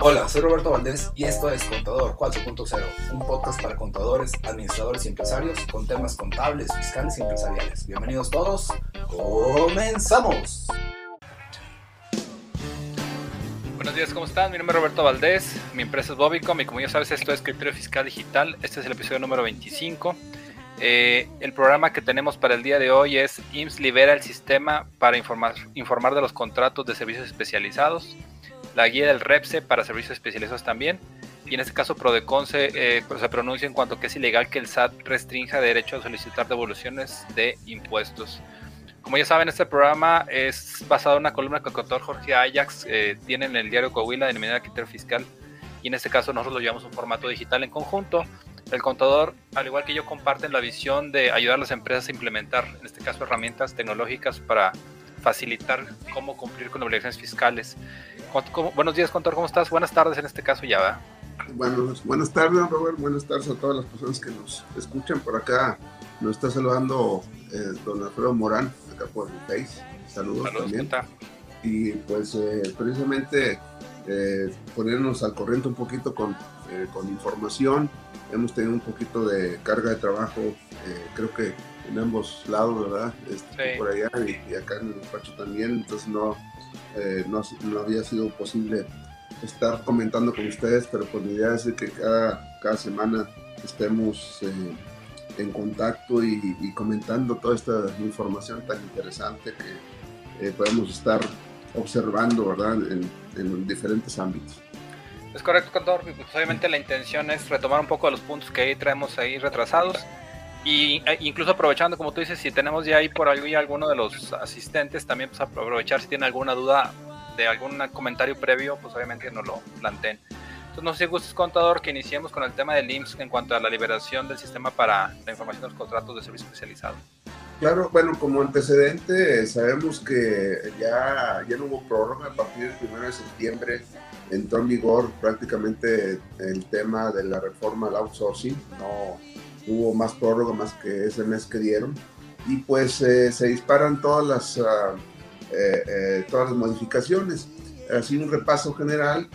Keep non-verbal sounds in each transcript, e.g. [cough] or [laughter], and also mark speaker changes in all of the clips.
Speaker 1: Hola, soy Roberto Valdés y esto es Contador 4.0, un podcast para contadores, administradores y empresarios con temas contables, fiscales y empresariales. Bienvenidos todos, comenzamos.
Speaker 2: Buenos días, ¿cómo están? Mi nombre es Roberto Valdés, mi empresa es Bobicom y como ya sabes esto es Criterio Fiscal Digital. Este es el episodio número 25. Eh, el programa que tenemos para el día de hoy es IMSS libera el sistema para informar, informar de los contratos de servicios especializados la guía del REPSE para servicios especializados también. Y en este caso Prodecon se, eh, pues, se pronuncia en cuanto a que es ilegal que el SAT restrinja derecho a solicitar devoluciones de impuestos. Como ya saben, este programa es basado en una columna que el contador Jorge Ajax eh, tiene en el diario Coahuila denominada Criterio Fiscal. Y en este caso nosotros lo llevamos en formato digital en conjunto. El contador, al igual que yo, comparten la visión de ayudar a las empresas a implementar, en este caso, herramientas tecnológicas para facilitar cómo cumplir con obligaciones fiscales. Buenos días, contador, ¿cómo estás? Buenas tardes en este caso ya, ¿va?
Speaker 3: Bueno, buenas tardes, Robert. Buenas tardes a todas las personas que nos escuchan. Por acá nos está saludando eh, don Alfredo Morán, acá por el Face. Saludos, también. Y pues eh, precisamente eh, ponernos al corriente un poquito con, con información. Hemos tenido un poquito de carga de trabajo, creo que en ambos lados, ¿verdad? Este, por allá y, acá en el despacho también, entonces no, eh, no, no, había sido posible estar comentando con ustedes, pero pues mi idea es que cada, cada semana estemos eh, en contacto y, comentando toda esta información tan interesante que eh, podemos estar observando, ¿verdad? En, en diferentes ámbitos.
Speaker 2: Es correcto, contador. Pues, obviamente la intención es retomar un poco los puntos que ahí traemos ahí retrasados y e, incluso aprovechando, como tú dices, si tenemos ya ahí por ahí alguno de los asistentes, también pues aprovechar si tienen alguna duda de algún comentario previo, pues obviamente nos lo planteen. Entonces no sé si gustes, contador, que iniciemos con el tema del IMSS en cuanto a la liberación del sistema para la información de los contratos de servicio especializado.
Speaker 3: Claro, bueno, como antecedente sabemos que ya, ya no hubo prórroga a partir del 1 de septiembre entró en vigor prácticamente el tema de la reforma al outsourcing, no, hubo más prórroga más que ese mes que dieron y pues eh, se disparan todas las, ah, eh, eh, todas las modificaciones. Así un repaso general,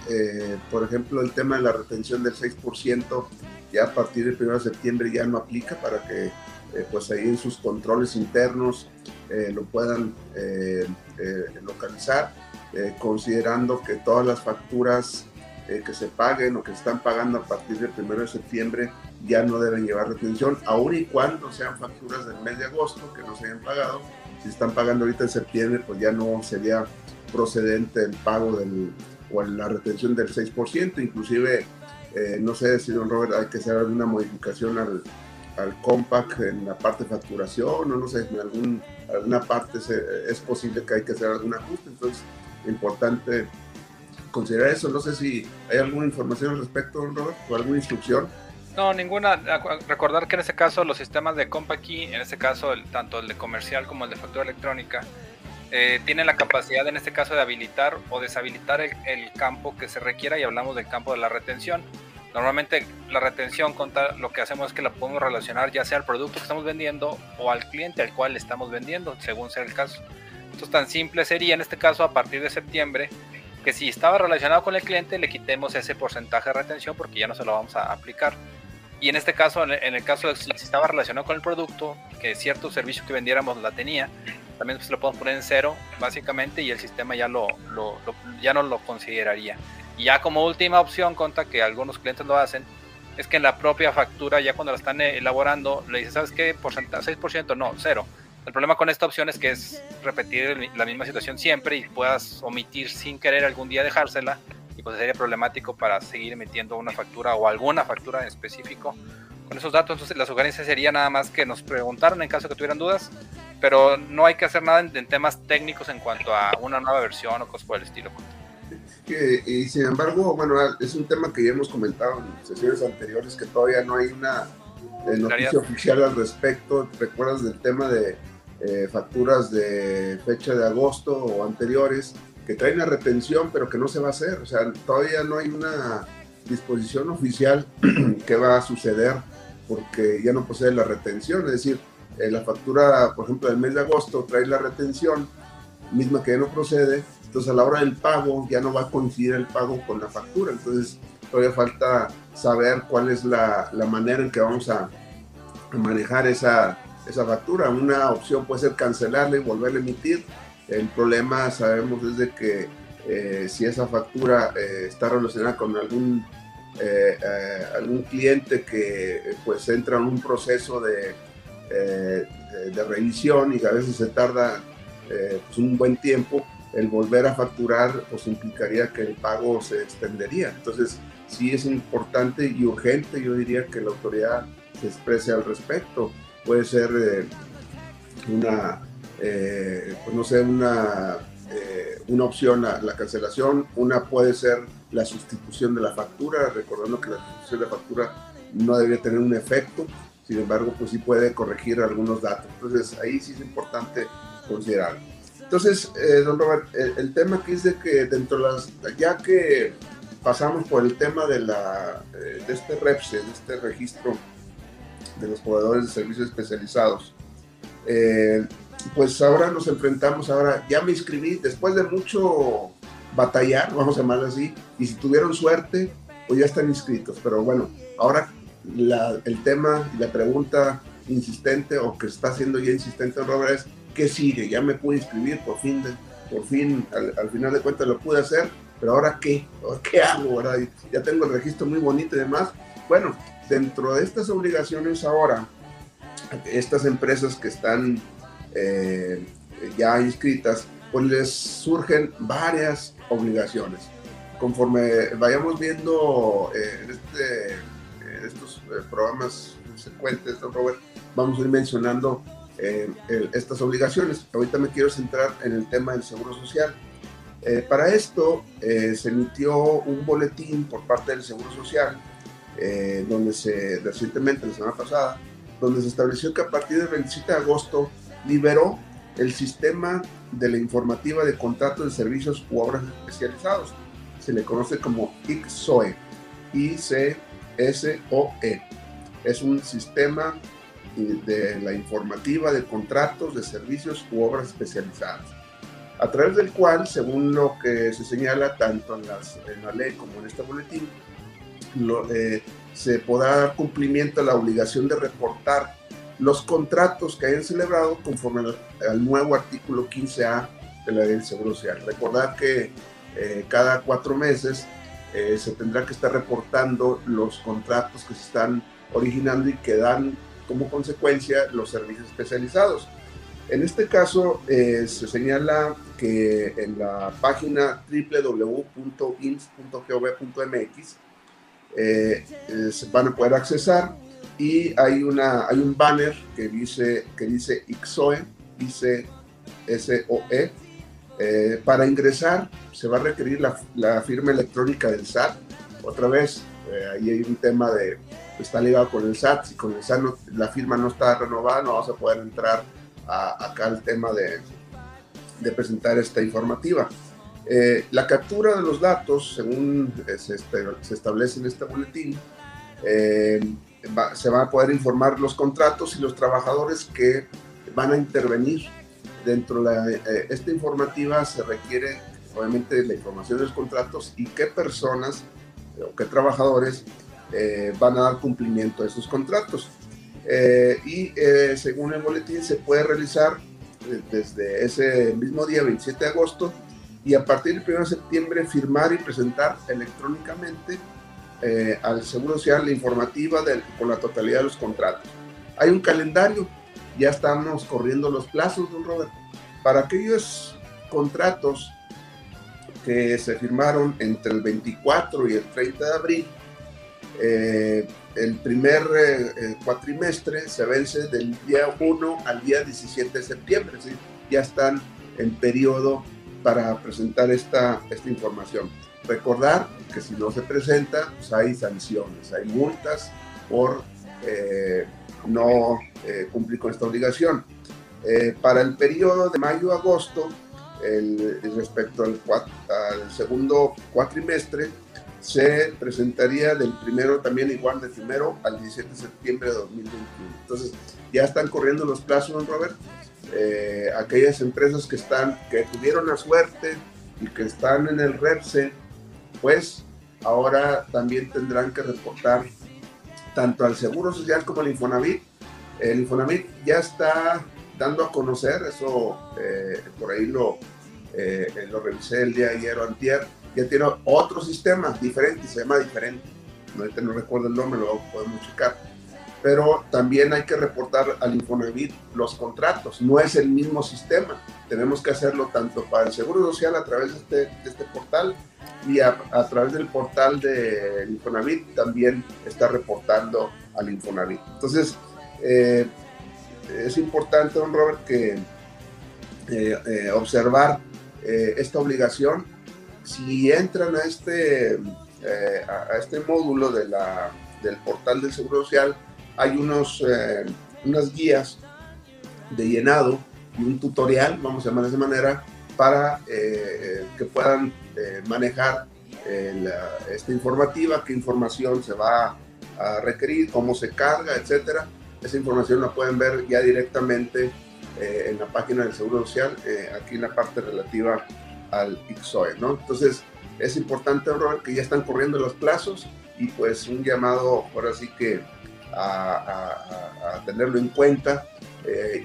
Speaker 3: por ejemplo, el tema de la retención del 6% ya a partir del 1 de septiembre ya no aplica para que pues ahí en sus controles internos lo puedan localizar, considerando que todas las facturas que se paguen o que están pagando a partir del 1 de septiembre ya no deben llevar retención, aun y cuando sean facturas del mes de agosto que no se hayan pagado. Si están pagando ahorita en septiembre, pues ya no sería procedente el pago del, o la retención del 6%. Inclusive, eh, no sé si, don Robert, hay que hacer alguna modificación al, al compact en la parte de facturación, o no sé, en algún, alguna parte es posible que hay que hacer algún ajuste. Entonces, importante considerar eso. No sé si hay alguna información al respecto, don Robert, o alguna instrucción.
Speaker 2: No, ninguna. Recordar que en este caso los sistemas de Key, en este caso el, tanto el de comercial como el de factura electrónica, eh, tienen la capacidad en este caso de habilitar o deshabilitar el, campo que se requiera y hablamos del campo de la retención. Normalmente la retención contra lo que hacemos es que la podemos relacionar ya sea al producto que estamos vendiendo o al cliente al cual le estamos vendiendo, según sea el caso. Esto tan simple sería en este caso a partir de septiembre que si estaba relacionado con el cliente le quitemos ese porcentaje de retención porque ya no se lo vamos a aplicar. Y en este caso, en el caso de si estaba relacionado con el producto, que cierto servicio que vendiéramos la tenía, también pues, lo podemos poner en cero, básicamente, y el sistema ya, lo, ya no lo consideraría. Y ya como última opción, conta que algunos clientes lo hacen, es que en la propia factura, ya cuando la están elaborando, le dices, ¿sabes qué? Porcentaje, 6%, no, cero. El problema con esta opción es que es repetir la misma situación siempre y puedas omitir sin querer algún día dejársela y pues sería problemático para seguir emitiendo una factura o alguna factura en específico con esos datos. Entonces la sugerencia sería nada más que nos preguntaran en caso que tuvieran dudas, pero no hay que hacer nada en, temas técnicos en cuanto a una nueva versión o cosas por el estilo.
Speaker 3: y sin embargo, bueno, es un tema que ya hemos comentado en sesiones anteriores que todavía no hay una eh, noticia oficial al respecto. ¿Recuerdas del tema de eh, facturas de fecha de agosto o anteriores? Que trae una retención, pero que no se va a hacer. O sea, todavía no hay una disposición oficial [clears throat] que va a suceder porque ya no posee la retención. Es decir, eh, la factura, por ejemplo, del mes de agosto trae la retención, misma que ya no procede, Entonces a la hora del pago ya no va a coincidir el pago con la factura. Entonces todavía falta saber cuál es la, la manera en que vamos a, manejar esa, esa factura. Una opción puede ser cancelarla y volverla a emitir. El problema sabemos es de que eh, si esa factura eh, está relacionada con algún, eh, algún cliente que pues entra en un proceso de, de revisión y a veces se tarda pues, un buen tiempo, el volver a facturar pues implicaría que el pago se extendería. Entonces sí es importante y urgente, yo diría que la autoridad se exprese al respecto. Puede ser una, pues no sé, una eh, una opción la, la, cancelación, una puede ser la sustitución de la factura, recordando que la sustitución de la factura no debería tener un efecto, sin embargo, pues sí puede corregir algunos datos. Entonces, ahí sí es importante considerar. Entonces, eh, don Robert, el, tema aquí es de que dentro de las, ya que pasamos por el tema de, la, eh, de este REPSE, de este registro de los proveedores de servicios especializados, eh, pues ahora nos enfrentamos, ahora ya me inscribí, después de mucho batallar, vamos a llamarlo así, y si tuvieron suerte, pues ya están inscritos. Pero bueno, ahora el tema y la pregunta insistente o que está siendo ya insistente Robert es, ¿qué sigue? Ya me pude inscribir, por fin, por fin, al, final de cuentas lo pude hacer, pero ahora qué? ¿Qué hago? ¿verdad? Ya tengo el registro muy bonito y demás. Bueno, dentro de estas obligaciones ahora, estas empresas que están eh, ya inscritas, pues les surgen varias obligaciones. Conforme vayamos viendo eh, en, este, estos eh, programas secuentes, Robert, vamos a ir mencionando estas obligaciones. Ahorita me quiero centrar en el tema del Seguro Social. para esto se emitió un boletín por parte del Seguro Social, donde se, recientemente, la semana pasada, donde se estableció que a partir del 27 de agosto liberó el sistema de la informativa de contratos de servicios u obras especializados. Se le conoce como ICSOE, I-C-S-O-E. Es un sistema de la informativa de contratos de servicios u obras especializadas, a través del cual, según lo que se señala tanto en, la ley como en este boletín, eh, se podrá dar cumplimiento a la obligación de reportar los contratos que hayan celebrado conforme al, nuevo artículo 15A de la ley del Seguro Social. Recordar que eh, cada cuatro meses eh, se tendrá que estar reportando los contratos que se están originando y que dan como consecuencia los servicios especializados. En este caso, eh, se señala que en la página www.ins.gov.mx se van a poder accesar y hay, una, hay un banner que dice, que dice IXOE, dice SOE. Eh, para ingresar se va a requerir la, firma electrónica del SAT. Otra vez, eh, ahí hay un tema de, está ligado con el SAT, si con el SAT la firma no está renovada, no vas a poder entrar acá al tema de, de presentar esta informativa. Eh, la captura de los datos, según se, se establece en este boletín, se van a poder informar los contratos y los trabajadores que van a intervenir dentro de eh, esta informativa se requiere obviamente la información de los contratos y qué personas o qué trabajadores eh, van a dar cumplimiento a esos contratos. Eh, y según el boletín se puede realizar desde ese mismo día, 27 de agosto, y a partir del 1 de septiembre firmar y presentar electrónicamente eh, al Seguro Social la informativa con la totalidad de los contratos. Hay un calendario, ya estamos corriendo los plazos, don Robert. Para aquellos contratos que se firmaron entre el 24 y el 30 de abril, eh, el primer eh, cuatrimestre se vence del día 1 al día 17 de septiembre, ¿sí? ya están en periodo para presentar esta, esta información. Recordar que si no se presenta, pues hay sanciones, hay multas por eh, no eh, cumplir con esta obligación. Eh, para el periodo de mayo-agosto, respecto al, al, segundo cuatrimestre, se presentaría del primero también igual del primero al 17 de septiembre de 2021. Entonces, ya están corriendo los plazos, Robert. aquellas empresas que están, que tuvieron la suerte y que están en el REPSE, pues ahora también tendrán que reportar tanto al Seguro Social como al Infonavit. El Infonavit ya está dando a conocer, eso eh, por ahí lo, eh, lo revisé el día de ayer o antier, ya tiene otro sistema diferente, se llama diferente. No, no recuerdo el nombre, lo podemos checar. Pero también hay que reportar al Infonavit los contratos, no es el mismo sistema. Tenemos que hacerlo tanto para el Seguro Social a través de este, este portal y a, través del portal de Infonavit también está reportando al Infonavit. Entonces, eh, es importante, don Robert, que eh, eh, observar esta obligación. Si entran a este, a este módulo de del portal del Seguro Social, hay unos, unas guías de llenado y un tutorial, vamos a llamar de esa manera, para que puedan eh, manejar eh, esta informativa, qué información se va a requerir, cómo se carga, etcétera. Esa información la pueden ver ya directamente eh, en la página del Seguro Social, aquí en la parte relativa al IXOE, ¿no? Entonces, es importante, Robert, que ya están corriendo los plazos y pues un llamado, ahora sí que a, tenerlo en cuenta.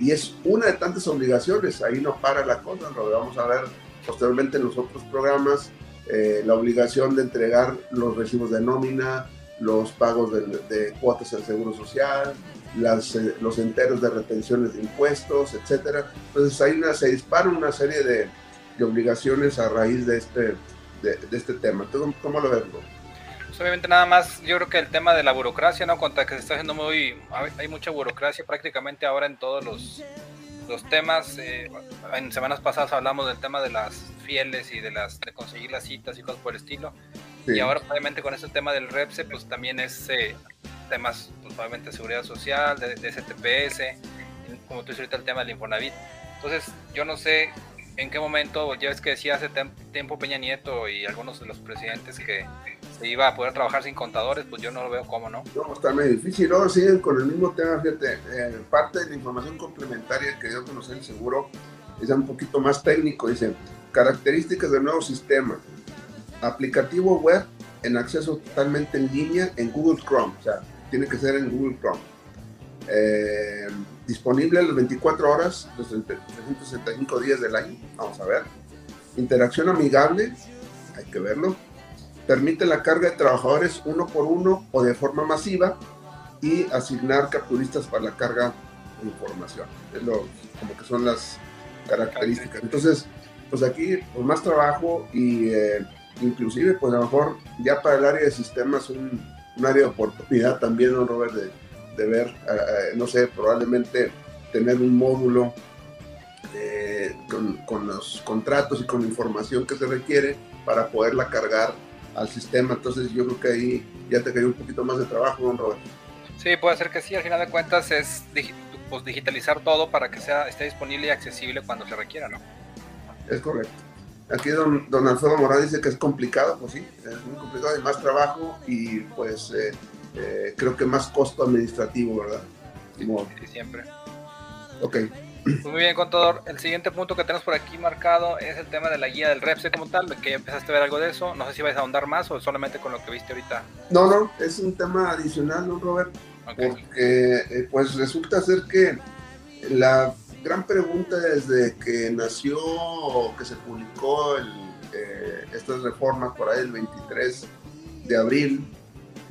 Speaker 3: y es una de tantas obligaciones, ahí no para la cosa, lo vamos a ver posteriormente en los otros programas, eh, la obligación de entregar los recibos de nómina, los pagos de, cuotas al Seguro Social, las, eh, los enteros de retenciones de impuestos, etcétera. Entonces ahí una, se dispara una serie de, de, obligaciones a raíz de este, de, este tema. ¿Cómo, ¿Cómo lo ves?
Speaker 2: Pues obviamente nada más, yo creo que el tema de la burocracia, ¿no? Contra que se está haciendo muy, hay mucha burocracia prácticamente ahora en todos los, los temas, eh, en semanas pasadas hablamos del tema de las fieles y de las de conseguir las citas y cosas por el estilo. Y ahora obviamente con este tema del REPSE, pues también es eh, temas, pues obviamente de seguridad social, de, de, STPS, como tú dices ahorita el tema del Infonavit. Entonces, yo no sé en qué momento, ya ves que decía hace tiempo Peña Nieto y algunos de los presidentes que se iba a poder trabajar sin contadores, pues yo no lo veo cómo, ¿no?
Speaker 3: No, está muy difícil. Luego siguen con el mismo tema, fíjate, eh, parte de la información complementaria que dio a conocer el seguro es un poquito más técnico, dice, características del nuevo sistema, aplicativo web en acceso totalmente en línea en Google Chrome, o sea, tiene que ser en Google Chrome. Eh, disponible las 24 horas, los 365 días del año, vamos a ver. Interacción amigable, hay que verlo. Permite la carga de trabajadores uno por uno o de forma masiva y asignar capturistas para la carga de información. Es lo, como que son las características. Entonces, pues aquí, pues más trabajo y eh, inclusive, pues a lo mejor ya para el área de sistemas un, un área de oportunidad también, ¿no, Robert? De, de ver, no sé, probablemente tener un módulo eh, con, los contratos y con la información que se requiere para poderla cargar al sistema. Entonces yo creo que ahí ya te quería un poquito más de trabajo, don Roberto.
Speaker 2: Sí, puede ser que sí, al final de cuentas es pues, digitalizar todo para que sea, esté disponible y accesible cuando se requiera, ¿no?
Speaker 3: Es correcto. Aquí don, don Alfredo Morán dice que es complicado, pues sí, es muy complicado, hay más trabajo y pues eh, creo que más costo administrativo, ¿verdad?
Speaker 2: Sí, siempre.
Speaker 3: Ok.
Speaker 2: Pues muy bien, contador. El siguiente punto que tenemos por aquí marcado es el tema de la guía del REPSE como tal, que ya empezaste a ver algo de eso. No sé si vais a ahondar más o solamente con lo que viste ahorita.
Speaker 3: No, no, es un tema adicional, ¿no, Robert? Porque eh, pues resulta ser que la gran pregunta desde que nació, que se publicó el, eh, estas reformas por ahí el 23 de abril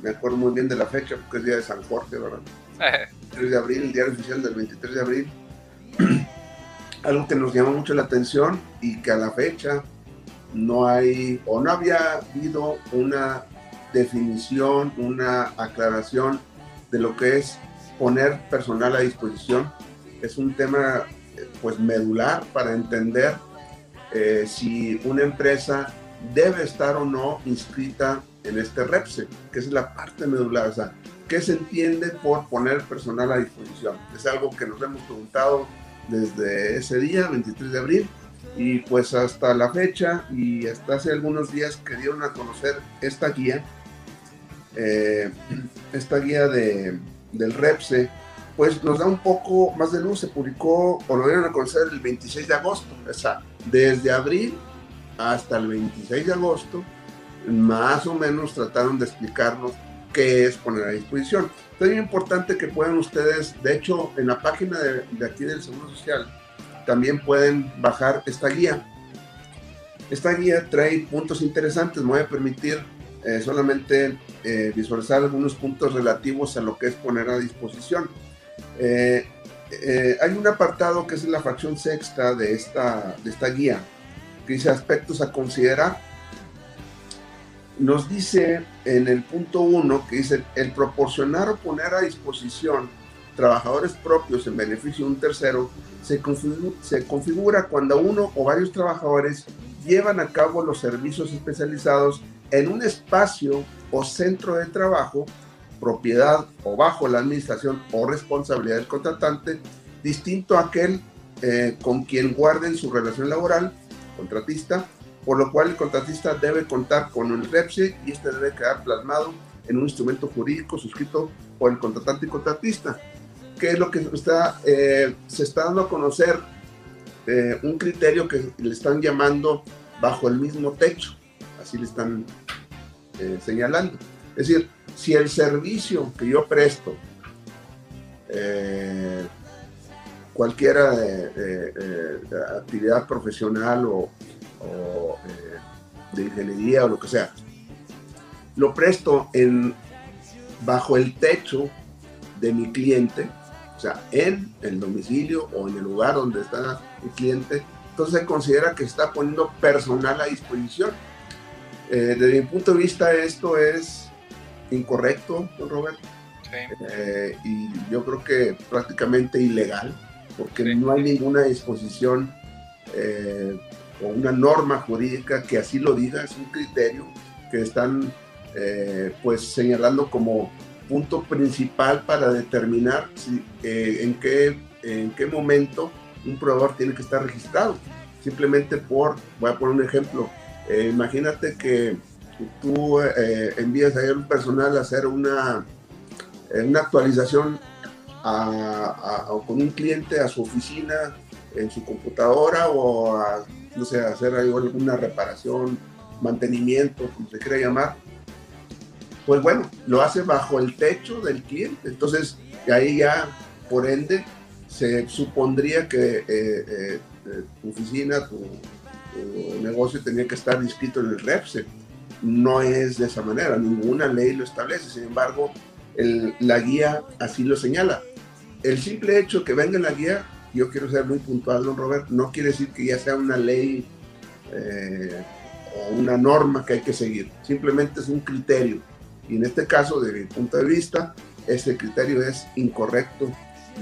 Speaker 3: me acuerdo muy bien de la fecha porque es día de San Jorge, ¿verdad? [laughs] 3 de abril, el diario oficial del 23 de abril. [clears throat] Algo que nos llamó mucho la atención y que a la fecha no hay o no había habido una definición, una aclaración de lo que es poner personal a disposición. Es un tema pues medular para entender eh, si una empresa debe estar o no inscrita en este REPSE, que es la parte medular, o sea, ¿qué se entiende por poner personal a disposición? Es algo que nos hemos preguntado desde ese día, 23 de abril, y pues hasta la fecha y hasta hace algunos días que dieron a conocer esta guía, eh, [clears throat] esta guía de, del REPSE, pues nos da un poco más de luz, se publicó o lo dieron a conocer el 26 de agosto, o sea, desde abril hasta el 26 de agosto, más o menos trataron de explicarnos qué es poner a disposición. Entonces es importante que puedan ustedes, de hecho, en la página de, aquí del Seguro Social, también pueden bajar esta guía. Esta guía trae puntos interesantes, me voy a permitir eh, solamente eh, visualizar algunos puntos relativos a lo que es poner a disposición. Eh, hay un apartado que es la fracción sexta de esta, de esta guía, que dice aspectos a considerar nos dice en el punto 1 que dice el proporcionar o poner a disposición trabajadores propios en beneficio de un tercero se configura, se configura cuando uno o varios trabajadores llevan a cabo los servicios especializados en un espacio o centro de trabajo, propiedad o bajo la administración o responsabilidad del contratante, distinto a aquel eh, con quien guarden su relación laboral, contratista, por lo cual el contratista debe contar con un REPSE y este debe quedar plasmado en un instrumento jurídico suscrito por el contratante y contratista. ¿Qué es lo que está, eh, se está dando a conocer? Eh, un criterio que le están llamando bajo el mismo techo, así le están eh, señalando. Es decir, si el servicio que yo presto, cualquiera actividad profesional o, o eh, de ingeniería o lo que sea, lo presto en, bajo el techo de mi cliente, o sea, en el domicilio o en el lugar donde está el cliente, entonces se considera que está poniendo personal a disposición. Eh, desde mi punto de vista esto es incorrecto, don Roberto. Eh, y yo creo que prácticamente ilegal, porque no hay ninguna disposición eh, o una norma jurídica que así lo diga, es un criterio que están eh, pues señalando como punto principal para determinar si, eh, en, qué, en qué momento un proveedor tiene que estar registrado. Simplemente por, voy a poner un ejemplo, eh, imagínate que tú envías a un personal a hacer una, una actualización con un cliente a su oficina en su computadora o a no sé, hacer alguna reparación, mantenimiento, como se quiera llamar, pues bueno, lo hace bajo el techo del cliente. Entonces, ahí ya, por ende, se supondría que eh, eh, tu oficina, tu, negocio tenía que estar inscrito en el REPSE. No es de esa manera, ninguna ley lo establece. Sin embargo, la guía así lo señala. El simple hecho que venga en la guía yo quiero ser muy puntual, don Robert, no quiere decir que ya sea una ley eh, o una norma que hay que seguir, simplemente es un criterio. Y en este caso, desde mi punto de vista, ese criterio es incorrecto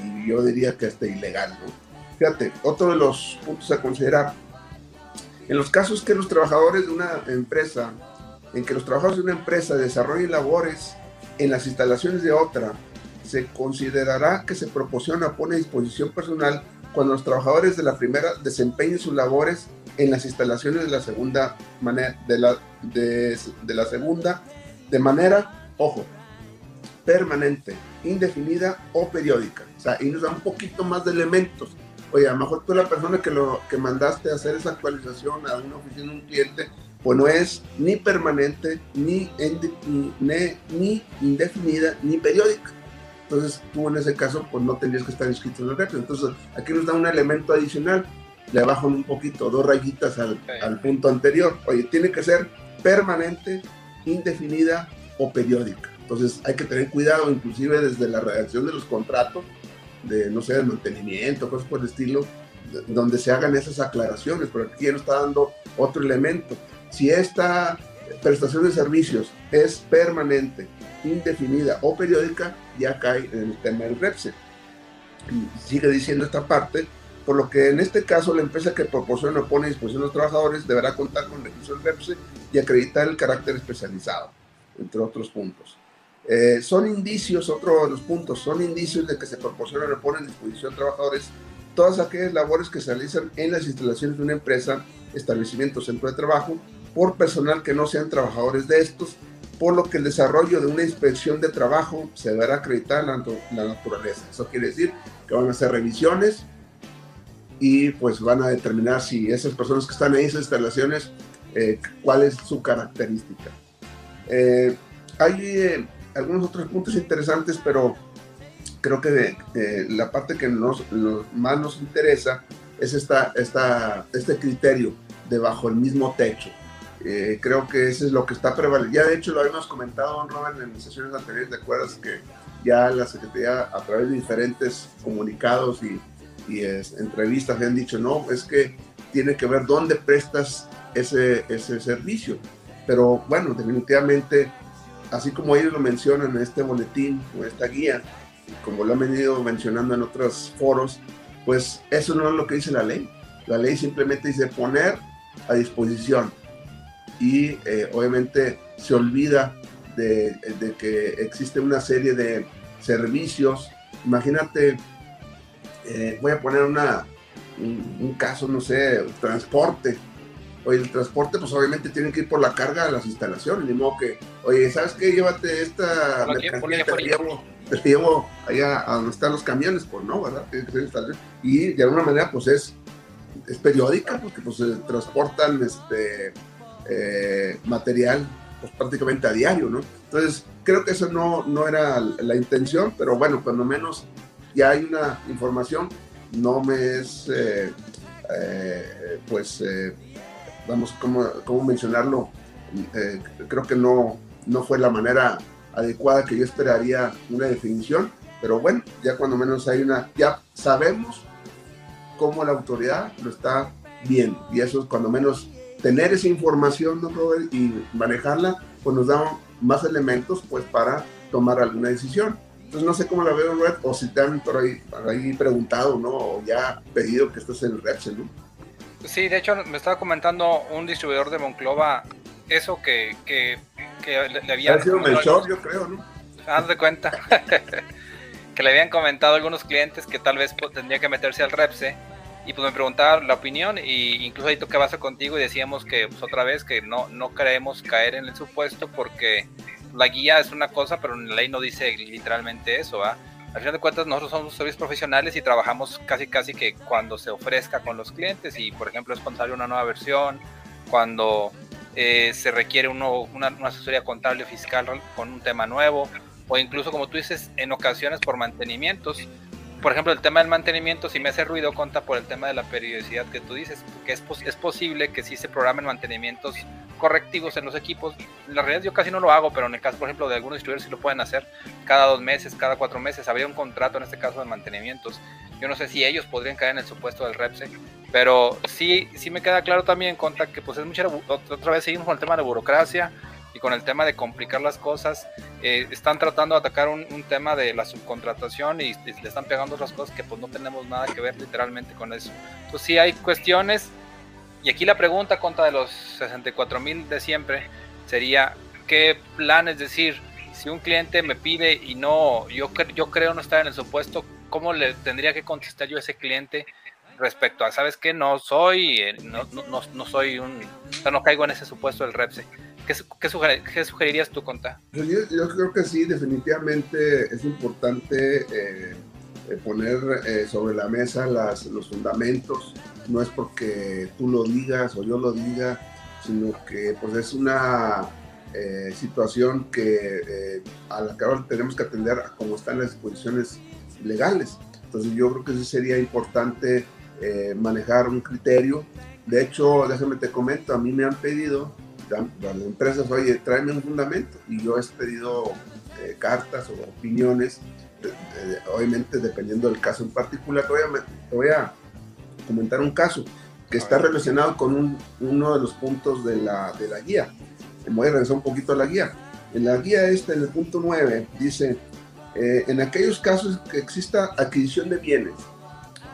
Speaker 3: y yo diría que hasta ilegal. ¿no? Fíjate, otro de los puntos a considerar, en los casos que los trabajadores de una empresa, en que los trabajadores de una empresa desarrollen labores en las instalaciones de otra, se considerará que se proporciona pone a disposición personal cuando los trabajadores de la primera desempeñen sus labores en las instalaciones de la segunda manera de la, de, la segunda de manera, ojo, permanente, indefinida o periódica. O sea, y nos da un poquito más de elementos. Oye, a lo mejor tú la persona que lo que mandaste a hacer esa actualización a una oficina de un cliente, pues no es ni permanente, ni, ni, ni indefinida, ni periódica. Entonces tú en ese caso pues no tendrías que estar inscrito en el REP. Entonces aquí nos da un elemento adicional, le bajan un poquito, dos rayitas al, al punto anterior. Oye, tiene que ser permanente, indefinida o periódica. Entonces hay que tener cuidado, inclusive desde la redacción de los contratos, de no sé, de mantenimiento, cosas por el estilo, donde se hagan esas aclaraciones, pero aquí nos está dando otro elemento. Si esta prestación de servicios es permanente, indefinida o periódica, ya cae en el tema del REPSE. Y sigue diciendo esta parte, por lo que en este caso la empresa que proporciona o pone a disposición a los trabajadores deberá contar con el registro del REPSE y acreditar el carácter especializado, entre otros puntos. Eh, son indicios, otro de los puntos, son indicios de que se proporciona o pone a disposición a trabajadores todas aquellas labores que se realizan en las instalaciones de una empresa, establecimiento, centro de trabajo, por personal que no sean trabajadores de estos, por lo que el desarrollo de una inspección de trabajo se deberá acreditar la, la naturaleza. Eso quiere decir que van a hacer revisiones y pues van a determinar si esas personas que están ahí, esas instalaciones, eh, cuál es su característica. Eh, hay algunos otros puntos interesantes, pero creo que la parte que nos, más nos interesa es esta, esta, este criterio de bajo el mismo techo. Eh, creo que eso es lo que está prevaleciendo. Ya de hecho lo habíamos comentado, Robert, en sesiones anteriores, ¿te acuerdas que ya la Secretaría a través de diferentes comunicados y, y entrevistas han dicho, no, es que tiene que ver dónde prestas ese, ese servicio. Pero bueno, definitivamente, así como ellos lo mencionan en este boletín o esta guía, como lo han venido mencionando en otros foros, pues eso no es lo que dice la ley. La ley simplemente dice poner a disposición y eh, obviamente se olvida de, que existe una serie de servicios. Imagínate, eh, voy a poner una, un, caso, no sé, transporte. Oye, el transporte, pues obviamente tienen que ir por la carga a las instalaciones, ni modo que, oye, ¿sabes qué? Llévate esta mercancía, te llevo, te llevo allá a donde están los camiones, pues no, ¿verdad? Y de alguna manera, pues es, es periódica, porque pues se transportan este, eh, material pues, prácticamente a diario, ¿no? Entonces, creo que eso no, no era la intención, pero bueno, cuando menos ya hay una información, no me es, eh, eh, pues, vamos, ¿cómo, cómo mencionarlo? creo que no, no fue la manera adecuada que yo esperaría una definición, pero bueno, ya cuando menos hay una, ya sabemos cómo la autoridad lo está viendo, y eso es cuando menos tener esa información. Y manejarla, pues nos da más elementos, pues, para tomar alguna decisión. Entonces, no sé cómo la veo, Robert, o si te han por ahí, ahí preguntado, ¿no? O ya pedido que estés en el Repse, ¿no?
Speaker 2: Sí, de hecho, me estaba comentando un distribuidor de Monclova eso que, que, que le, había...
Speaker 3: Ha sido Melchor, yo creo, ¿no?
Speaker 2: Haz de cuenta. [laughs] que le habían comentado a algunos clientes que tal vez pues, tendría que meterse al Repse y pues me preguntaba la opinión y incluso ahí toqué base contigo y decíamos que pues, otra vez que no, no queremos caer en el supuesto porque la guía es una cosa pero la ley no dice literalmente eso, ¿va? Al final de cuentas nosotros somos servicios profesionales y trabajamos casi casi que cuando se ofrezca con los clientes y por ejemplo es cuando sale una nueva versión, cuando eh, se requiere uno, una, una asesoría contable fiscal con un tema nuevo o incluso como tú dices en ocasiones por mantenimientos por ejemplo, el tema del mantenimiento si me hace ruido conta por el tema de la periodicidad que tú dices, que es, es posible que sí se programen mantenimientos correctivos en los equipos. La realidad yo casi no lo hago, pero en el caso, por ejemplo, de algunos distribuidores sí lo pueden hacer cada dos meses, cada cuatro meses. Habría un contrato en este caso de mantenimientos. Yo no sé si ellos podrían caer en el supuesto del REPSE, pero sí, sí me queda claro también, conta, que pues es mucha, otra vez seguimos con el tema de burocracia, y con el tema de complicar las cosas, eh, están tratando de atacar un, tema de la subcontratación y, le están pegando otras cosas que pues no tenemos nada que ver literalmente con eso. Entonces sí hay cuestiones y aquí la pregunta contra de los 64 mil de siempre sería, ¿qué plan? Es decir, si un cliente me pide y no, yo, yo creo no estar en el supuesto, ¿cómo le tendría que contestar yo a ese cliente? respecto a, ¿sabes qué? No soy, eh, no, no, no, soy un, o sea, no caigo en ese supuesto del REPSE. ¿Qué, sugerirías tú, Conta?
Speaker 3: Pues yo, creo que sí, definitivamente es importante eh, eh, poner eh, sobre la mesa las, los fundamentos. No es porque tú lo digas o yo lo diga, sino que pues es una situación que a la que ahora tenemos que atender a cómo están las disposiciones legales. Entonces yo creo que sí sería importante manejar un criterio. De hecho, déjame te comento, a mí me han pedido las empresas, oye, tráeme un fundamento. Y yo he pedido eh, cartas o opiniones, obviamente dependiendo del caso en particular. Te voy, a, comentar un caso que está relacionado con uno de los puntos de la, de la guía. Me voy a regresar un poquito a la guía. En la guía esta, en el punto 9, dice, eh, en aquellos casos que exista adquisición de bienes,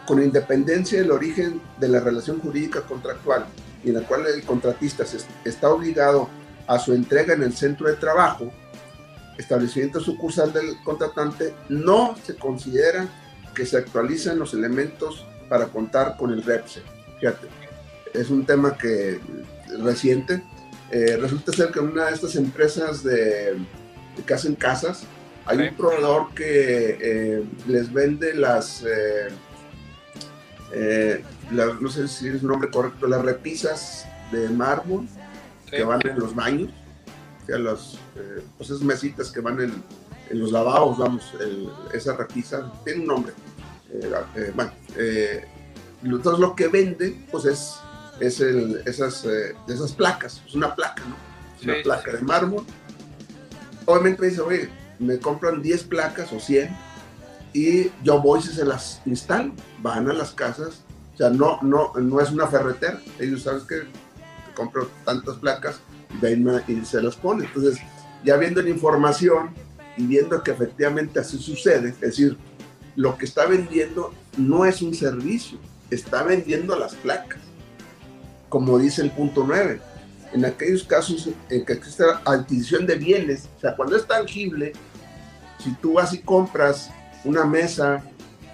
Speaker 3: con independencia del origen de la relación jurídica contractual, y en la cual el contratista está obligado a su entrega en el centro de trabajo, establecimiento sucursal del contratante, no se considera que se actualizan los elementos para contar con el REPSE. Fíjate, es un tema que reciente. Eh, resulta ser que en una de estas empresas de, que hacen casas, hay un proveedor que eh, les vende las, eh, eh, no sé si es un nombre correcto, las repisas de mármol que van en los baños, que las, eh, pues esas mesitas que van en, en los lavabos, vamos, esa repisa, tiene un nombre. Eh, bueno, entonces lo que vende, pues es, es el, esas, esas placas, es una placa, ¿no? una placa de mármol. Obviamente me dice, oye, me compran 10 placas o 100 y yo voy y se las instalo. Van a las casas, o sea, no, no, no es una ferretera. Ellos saben que compro tantas placas, ven y se las ponen. Entonces, ya viendo la información y viendo que efectivamente así sucede, es decir, lo que está vendiendo no es un servicio, está vendiendo las placas, como dice el punto 9. En aquellos casos en que existe adquisición de bienes, o sea, cuando es tangible, si tú vas y compras una mesa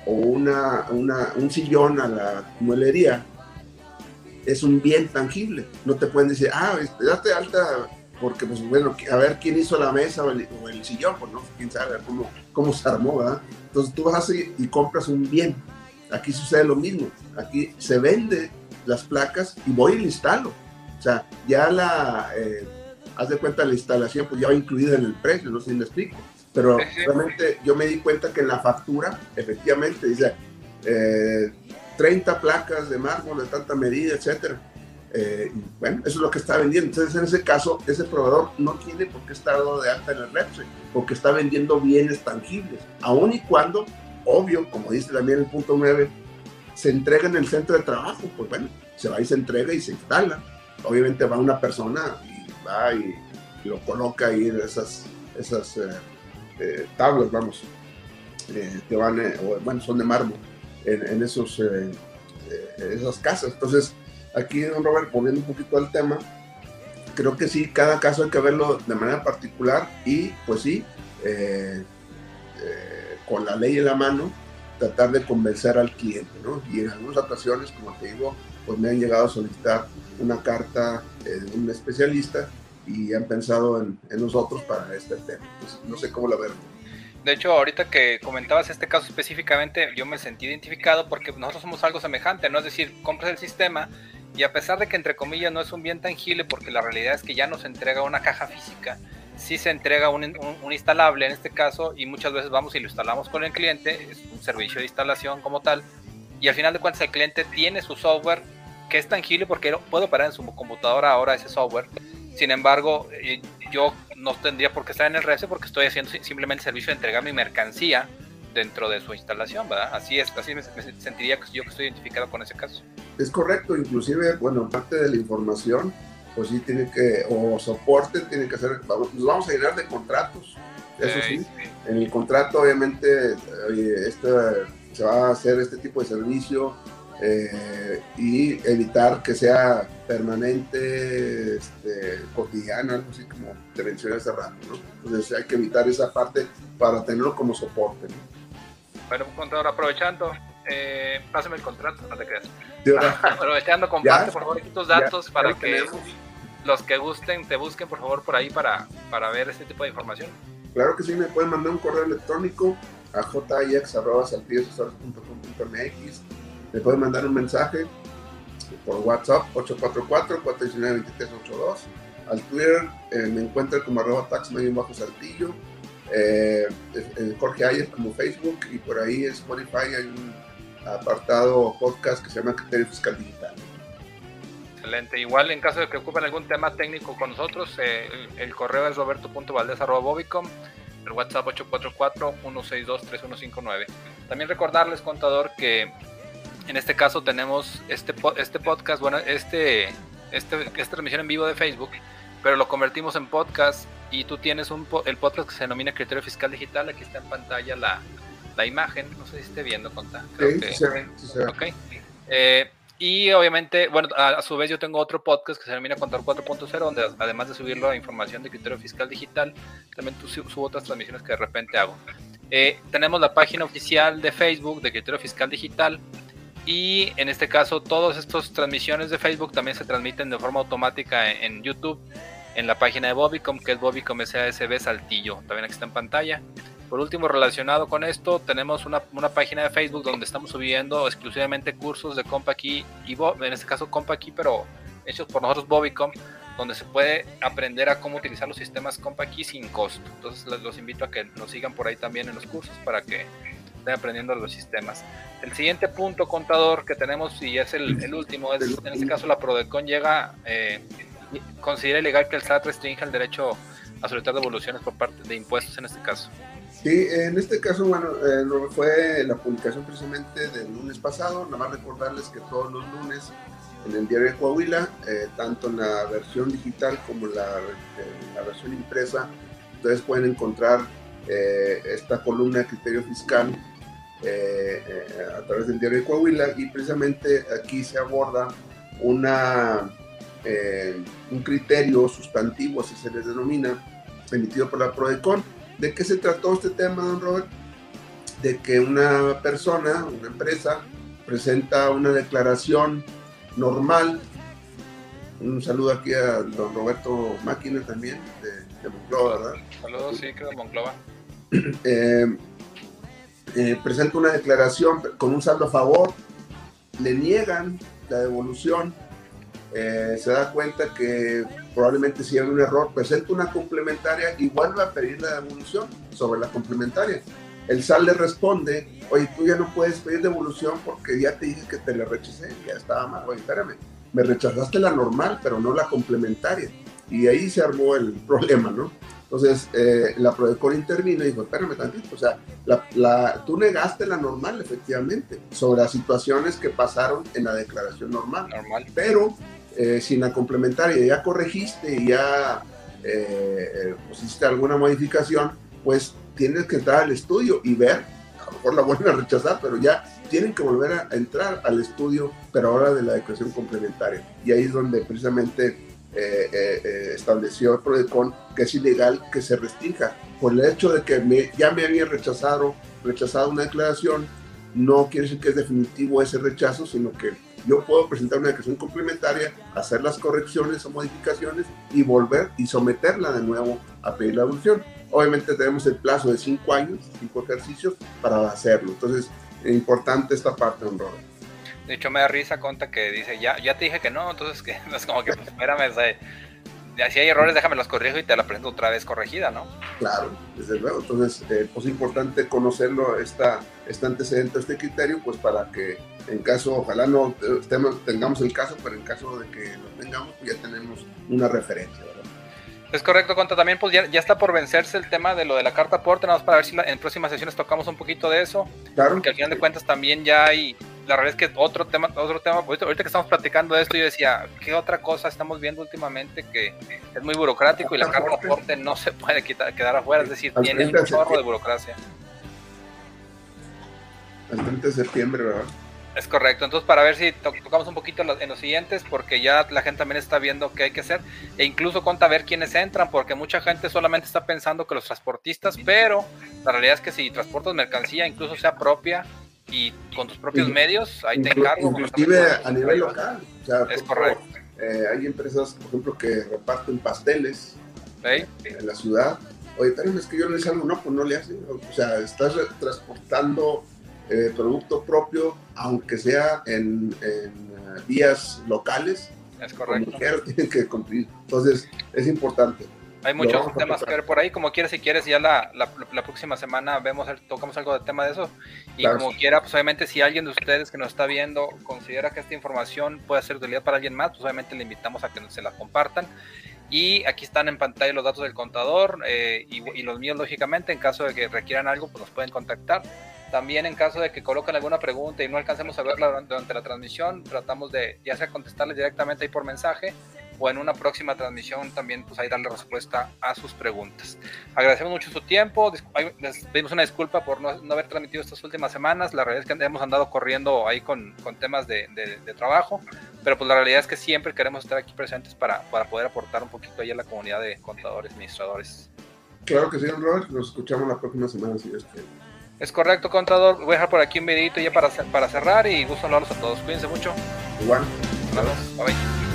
Speaker 3: o una, un sillón a la muelería, es un bien tangible. No te pueden decir, ah, date alta porque, pues bueno, a ver quién hizo la mesa o el, sillón, pues no, quién sabe cómo, cómo se armó, ¿verdad? Entonces tú vas y, y compras un bien. Aquí sucede lo mismo. Aquí se vende las placas y voy y lo instalo. O sea, ya la, eh, haz de cuenta la instalación, pues ya va incluida en el precio, no sé si me explico. Pero realmente yo me di cuenta que en la factura, efectivamente, dice 30 eh, placas de mármol de tanta medida, etcétera. Eh, bueno, eso es lo que está vendiendo. Entonces, en ese caso, ese proveedor no tiene por qué estar dado de alta en el REPSE, porque está vendiendo bienes tangibles, aun y cuando, obvio, como dice también el punto 9, se entrega en el centro de trabajo, pues bueno, se va y se entrega y se instala. Obviamente va una persona y va y, lo coloca ahí en esas, esas eh, eh, tablas, vamos, eh, que van, eh, bueno, son de mármol en, esos, esas casas. Entonces, aquí, don Robert, volviendo un poquito al tema, creo que sí, cada caso hay que verlo de manera particular y, pues sí, con la ley en la mano, tratar de convencer al cliente, ¿no? Y en algunas ocasiones, como te digo, pues me han llegado a solicitar una carta de un especialista y han pensado en, nosotros para este tema. Pues, no sé cómo la ver.
Speaker 2: De hecho, ahorita que comentabas este caso específicamente, yo me sentí identificado porque nosotros somos algo semejante, ¿no? Es decir, compras el sistema y a pesar de que entre comillas no es un bien tangible porque la realidad es que ya no se entrega una caja física, sí se entrega un, un, instalable en este caso y muchas veces vamos y lo instalamos con el cliente, es un servicio de instalación como tal y al final de cuentas el cliente tiene su software que es tangible porque puede operar en su computadora ahora ese software sin embargo, eh, yo no tendría por qué estar en el RS porque estoy haciendo simplemente servicio de entregar mi mercancía dentro de su instalación, ¿verdad? Así es, así me, sentiría yo que estoy identificado con ese caso.
Speaker 3: Es correcto, inclusive, bueno, parte de la información, pues sí tiene que, o soporte, tiene que hacer, vamos, nos vamos a llenar de contratos, eso sí. En el contrato, obviamente, este, se va a hacer este tipo de servicio, eh, y evitar que sea permanente, este, cotidiano, algo así como te mencioné hace rato, ¿no? Entonces hay que evitar esa parte para tenerlo como soporte, ¿no?
Speaker 2: Bueno, contador, aprovechando, eh, pásame el contrato, no te creas. [laughs] aprovechando, comparte por favor estos datos para que los que gusten te busquen por favor por ahí para, para ver este tipo de información.
Speaker 3: Claro que sí, me pueden mandar un correo electrónico a jix.com.mx me pueden mandar un mensaje por WhatsApp 844-419-2382. Al Twitter eh, me encuentran como arroba bajo saltillo. Eh, Jorge Ayer como Facebook y por ahí en Spotify hay un apartado podcast que se llama Criterio Fiscal Digital.
Speaker 2: Excelente. Igual en caso de que ocupen algún tema técnico con nosotros, eh, el, correo es roberto.valdez.bobicom, el WhatsApp 844-162-3159. También recordarles, contador, que en este caso tenemos este, este podcast, bueno, este, este, esta transmisión en vivo de Facebook, pero lo convertimos en podcast y tú tienes un, el podcast que se denomina Criterio Fiscal Digital. Aquí está en pantalla la, la imagen, no sé si esté viendo, Conta.
Speaker 3: sí, sí, sí,
Speaker 2: okay. Eh, y obviamente, bueno, a, su vez yo tengo otro podcast que se denomina Contar 4.0, donde además de subirlo a información de criterio fiscal digital, también subo otras transmisiones que de repente hago. Eh, tenemos la página oficial de Facebook de criterio fiscal digital, y en este caso, todas estas transmisiones de Facebook también se transmiten de forma automática en, YouTube, en la página de Bobicom, que es Bobicom SASB Saltillo. También aquí está en pantalla. Por último, relacionado con esto, tenemos una, página de Facebook donde estamos subiendo exclusivamente cursos de CompaKey y en este caso CompaKey, pero hechos por nosotros Bobicom, donde se puede aprender a cómo utilizar los sistemas CompaKey sin costo. Entonces los invito a que nos sigan por ahí también en los cursos para que aprendiendo los sistemas. El siguiente punto, contador, que tenemos y es el, último, es en este caso la Prodecon llega, eh, considera ilegal que el SAT restrinja el derecho a solicitar devoluciones por parte de impuestos en este caso.
Speaker 3: Sí, en este caso, bueno, eh, fue la publicación precisamente del lunes pasado. Nada más recordarles que todos los lunes en el diario de Coahuila, eh, tanto en la versión digital como la, la versión impresa, ustedes pueden encontrar eh, esta columna de criterio fiscal a través del diario de Coahuila y precisamente aquí se aborda una, un criterio sustantivo, así se les denomina, emitido por la PRODECON ¿De qué se trató este tema, don Robert? De que una persona, una empresa, presenta una declaración normal. Un saludo aquí a don Roberto Máquina también, de, Monclova, ¿verdad?
Speaker 2: Saludos, sí, que de Monclova. [clears throat]
Speaker 3: Eh, eh, presenta una declaración con un saldo a favor, le niegan la devolución, eh, se da cuenta que probablemente si hay un error, presenta una complementaria y vuelve a pedir la devolución sobre la complementaria. El SAL le responde, oye, tú ya no puedes pedir devolución porque ya te dije que te la rechacé, ya estaba mal, oye, espérame, me rechazaste la normal, pero no la complementaria. Y ahí se armó el problema, ¿no? Entonces, eh, la Prodecon intervino y dijo, espérame tantito, o sea, la, tú negaste la normal, efectivamente, sobre las situaciones que pasaron en la declaración normal. Normal. Pero eh, si la complementaria ya corregiste y ya eh, hiciste alguna modificación, pues tienes que entrar al estudio y ver, a lo mejor la vuelven a rechazar, pero ya tienen que volver a entrar al estudio, pero ahora de la declaración complementaria. Y ahí es donde precisamente eh, eh, estableció el PRODECON que es ilegal que se restrinja. Por el hecho de que me, ya me había rechazado, rechazado una declaración, no quiere decir que es definitivo ese rechazo, sino que yo puedo presentar una declaración complementaria, hacer las correcciones o modificaciones y volver y someterla de nuevo a pedir la devolución. Obviamente tenemos el plazo de cinco años, cinco ejercicios para hacerlo. Entonces, es importante esta parte, don Robert.
Speaker 2: De hecho, me da risa conta que dice, ya, ya te dije que no, entonces que [laughs] es como que, pues, espérame, si hay errores, déjame los corrijo y te la presento otra vez corregida, ¿no?
Speaker 3: Claro, desde luego. Entonces, eh, pues es importante conocerlo, esta, este antecedente, este criterio, pues para que en caso, ojalá no tengamos el caso, pero en caso de que lo tengamos, pues ya tenemos una referencia, ¿verdad?
Speaker 2: Es correcto, Conta. También pues ya, está por vencerse el tema de lo de la carta aporte, nada más para ver si en próximas sesiones tocamos un poquito de eso. Claro. Porque al final de cuentas también ya hay, la verdad es que otro tema, otro tema, ahorita, que estamos platicando de esto, yo decía, ¿qué otra cosa estamos viendo últimamente que es muy burocrático y la carta aporte no se puede quitar, quedar afuera? Es decir, tiene un chorro de burocracia.
Speaker 3: El 30 de septiembre, ¿verdad?
Speaker 2: Es correcto, entonces para ver si tocamos un poquito en los siguientes, porque ya la gente también está viendo qué hay que hacer, e incluso conta ver quiénes entran, porque mucha gente solamente está pensando que los transportistas, pero la realidad es que si transportas mercancía, incluso sea propia y con tus propios medios, ahí te encargo.
Speaker 3: Inclusive a nivel local, es correcto. Eh, hay empresas, por ejemplo, que reparten pasteles en la ciudad. Oye, pero es que yo le algo, no, pues no le hacen. O sea, estás transportando eh, producto propio, aunque sea en, en uh, vías locales.
Speaker 2: Es correcto. [laughs]
Speaker 3: tienen que cumplir. Entonces, es importante.
Speaker 2: Hay muchos temas que ver por ahí, como quieras, si quieres, ya la, la, próxima semana vemos, tocamos algo de tema de eso. Y como quiera, pues obviamente si alguien de ustedes que nos está viendo considera que esta información puede ser de utilidad para alguien más, pues obviamente le invitamos a que se la compartan. Y aquí están en pantalla los datos del contador eh, y, y, los míos, lógicamente, en caso de que requieran algo, pues nos pueden contactar. También en caso de que coloquen alguna pregunta y no alcancemos a verla durante la transmisión, tratamos de ya sea contestarles directamente ahí por mensaje o en una próxima transmisión también pues ahí darle respuesta a sus preguntas. Agradecemos mucho su tiempo, les pedimos una disculpa por no, haber transmitido estas últimas semanas, la realidad es que hemos andado corriendo ahí con, con temas de, de, trabajo, pero pues la realidad es que siempre queremos estar aquí presentes para, para poder aportar un poquito ahí a la comunidad de contadores, administradores.
Speaker 3: Claro que sí, Robert, nos escuchamos la próxima semana si es
Speaker 2: correcto, contador. Voy a dejar por aquí un videito ya para, para cerrar y gusto hablarlos a todos. Cuídense mucho.
Speaker 3: Igual.
Speaker 2: Bye bye.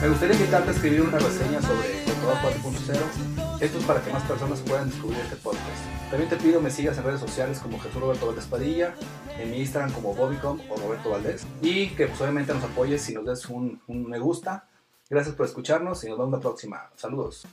Speaker 1: Me gustaría invitarte a escribir una reseña sobre Contador 4.0. Esto es para que más personas puedan descubrir este podcast. También te pido me sigas en redes sociales como Jesús Roberto Valdés Padilla, en mi Instagram como Bobbycom o Roberto Valdés. Y que pues, obviamente nos apoyes si nos des un me gusta. Gracias por escucharnos y nos vemos la próxima. Saludos.